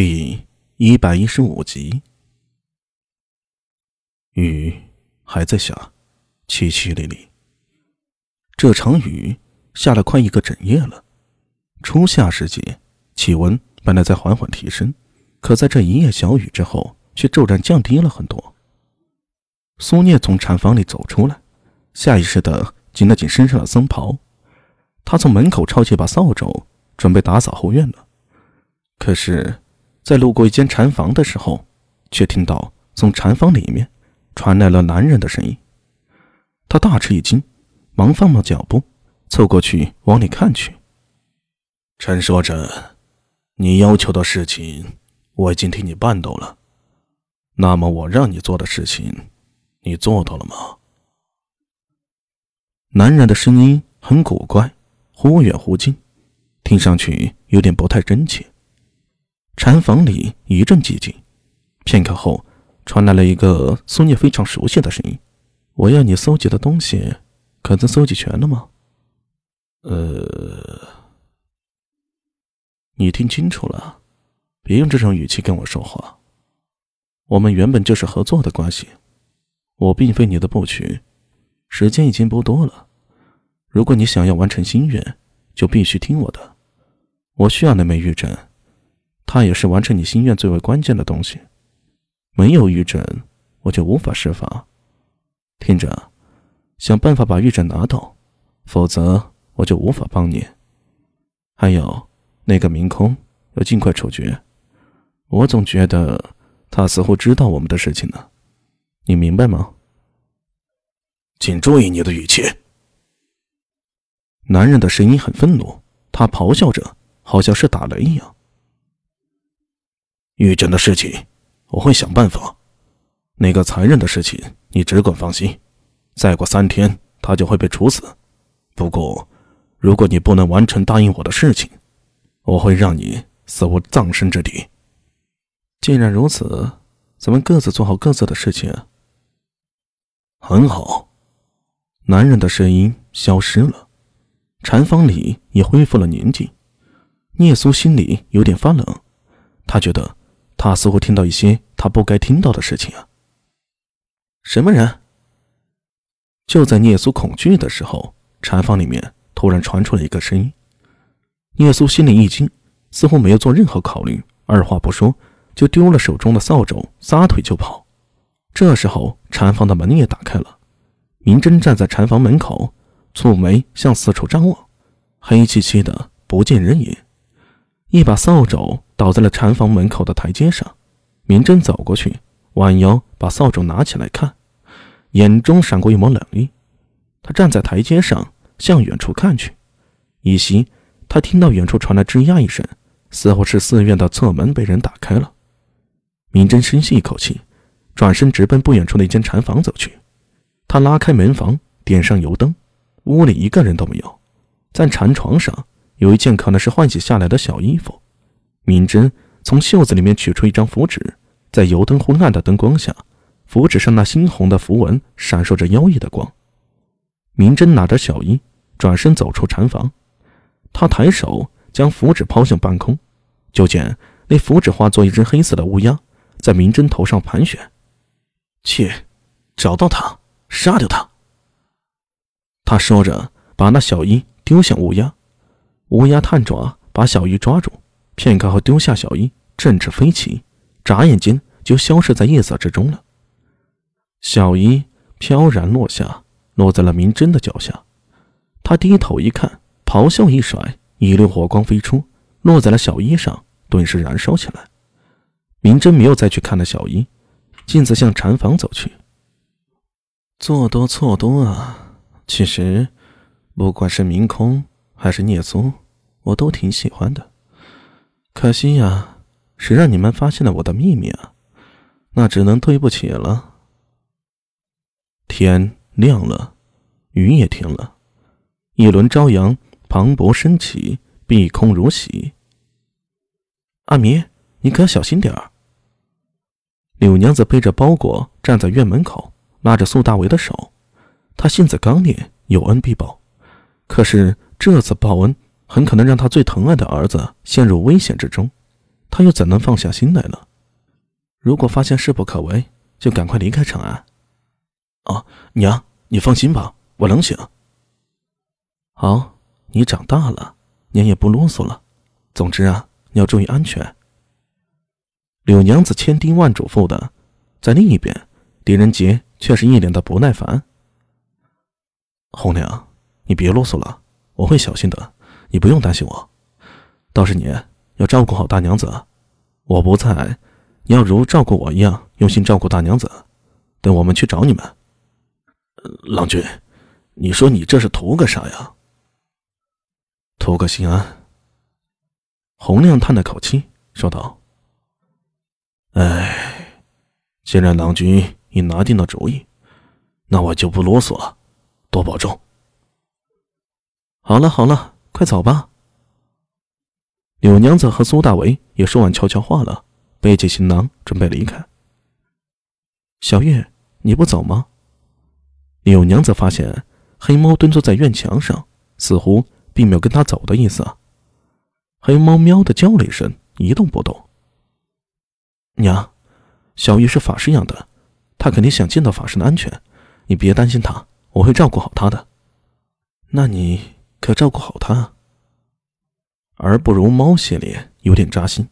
第一百一十五集，雨还在下，淅淅沥沥。这场雨下了快一个整夜了。初夏时节，气温本来在缓缓提升，可在这一夜小雨之后，却骤然降低了很多。苏聂从禅房里走出来，下意识的紧了紧身上的僧袍。他从门口抄起把扫帚，准备打扫后院了。可是。在路过一间禅房的时候，却听到从禅房里面传来了男人的声音。他大吃一惊，忙放慢脚步，凑过去往里看去。陈说着，你要求的事情我已经替你办到了，那么我让你做的事情，你做到了吗？男人的声音很古怪，忽远忽近，听上去有点不太真切。禅房里一阵寂静，片刻后，传来了一个苏聂非常熟悉的声音：“我要你搜集的东西，可曾搜集全了吗？”“呃，你听清楚了，别用这种语气跟我说话。我们原本就是合作的关系，我并非你的部曲，时间已经不多了。如果你想要完成心愿，就必须听我的。我需要那枚玉枕。”它也是完成你心愿最为关键的东西，没有玉枕，我就无法施法。听着，想办法把玉枕拿到，否则我就无法帮你。还有那个明空，要尽快处决。我总觉得他似乎知道我们的事情呢，你明白吗？请注意你的语气。男人的声音很愤怒，他咆哮着，好像是打雷一样。玉枕的事情，我会想办法。那个残忍的事情，你只管放心。再过三天，他就会被处死。不过，如果你不能完成答应我的事情，我会让你死无葬身之地。既然如此，咱们各自做好各自的事情。很好。男人的声音消失了，禅房里也恢复了宁静。聂苏心里有点发冷，他觉得。他似乎听到一些他不该听到的事情啊！什么人？就在聂苏恐惧的时候，禅房里面突然传出了一个声音。聂苏心里一惊，似乎没有做任何考虑，二话不说就丢了手中的扫帚，撒腿就跑。这时候，禅房的门也打开了，明真站在禅房门口，蹙眉向四处张望，黑漆漆的，不见人影。一把扫帚倒在了禅房门口的台阶上，明真走过去，弯腰把扫帚拿起来看，眼中闪过一抹冷意。他站在台阶上，向远处看去，依稀他听到远处传来吱呀一声，似乎是寺院的侧门被人打开了。明真深吸一口气，转身直奔不远处的一间禅房走去。他拉开门房，点上油灯，屋里一个人都没有，在禅床上。有一件可能是换洗下来的小衣服，明真从袖子里面取出一张符纸，在油灯昏暗的灯光下，符纸上那猩红的符文闪烁着妖异的光。明真拿着小衣，转身走出禅房，他抬手将符纸抛向半空，就见那符纸化作一只黑色的乌鸦，在明真头上盘旋。去，找到他，杀掉他。他说着，把那小衣丢向乌鸦。乌鸦探爪把小鱼抓住，片刻后丢下小鱼，振翅飞起，眨眼间就消失在夜色之中了。小鱼飘然落下，落在了明真的脚下。他低头一看，咆哮一甩，一溜火光飞出，落在了小衣上，顿时燃烧起来。明真没有再去看那小衣，径自向禅房走去。做多错多啊！其实，不管是明空。还是聂松，我都挺喜欢的。可惜呀，谁让你们发现了我的秘密啊？那只能对不起了。天亮了，雨也停了，一轮朝阳磅礴升起，碧空如洗。阿弥，你可要小心点儿。柳娘子背着包裹站在院门口，拉着苏大为的手。她性子刚烈，有恩必报，可是。这次报恩很可能让他最疼爱的儿子陷入危险之中，他又怎能放下心来呢？如果发现事不可为，就赶快离开长安。啊，娘，你放心吧，我能行。好，你长大了，娘也不啰嗦了。总之啊，你要注意安全。柳娘子千叮万嘱咐的，在另一边，狄仁杰却是一脸的不耐烦。红娘，你别啰嗦了，我会小心的，你不用担心我。倒是你要照顾好大娘子，我不在，你要如照顾我一样用心照顾大娘子。等我们去找你们。郎君，你说你这是图个啥呀？图个心安。洪亮叹了口气，说道：“哎，既然郎君已拿定了主意，那我就不啰嗦了，多保重。”好了好了，快走吧。柳娘子和苏大为也说完悄悄话了，背起行囊准备离开。小月，你不走吗？柳娘子发现黑猫蹲坐在院墙上，似乎并没有跟他走的意思。黑猫喵的叫了一声，一动不动。娘，小玉是法师养的，他肯定想见到法师的安全，你别担心他，我会照顾好他的。那你可照顾好他。而不如猫系列有点扎心。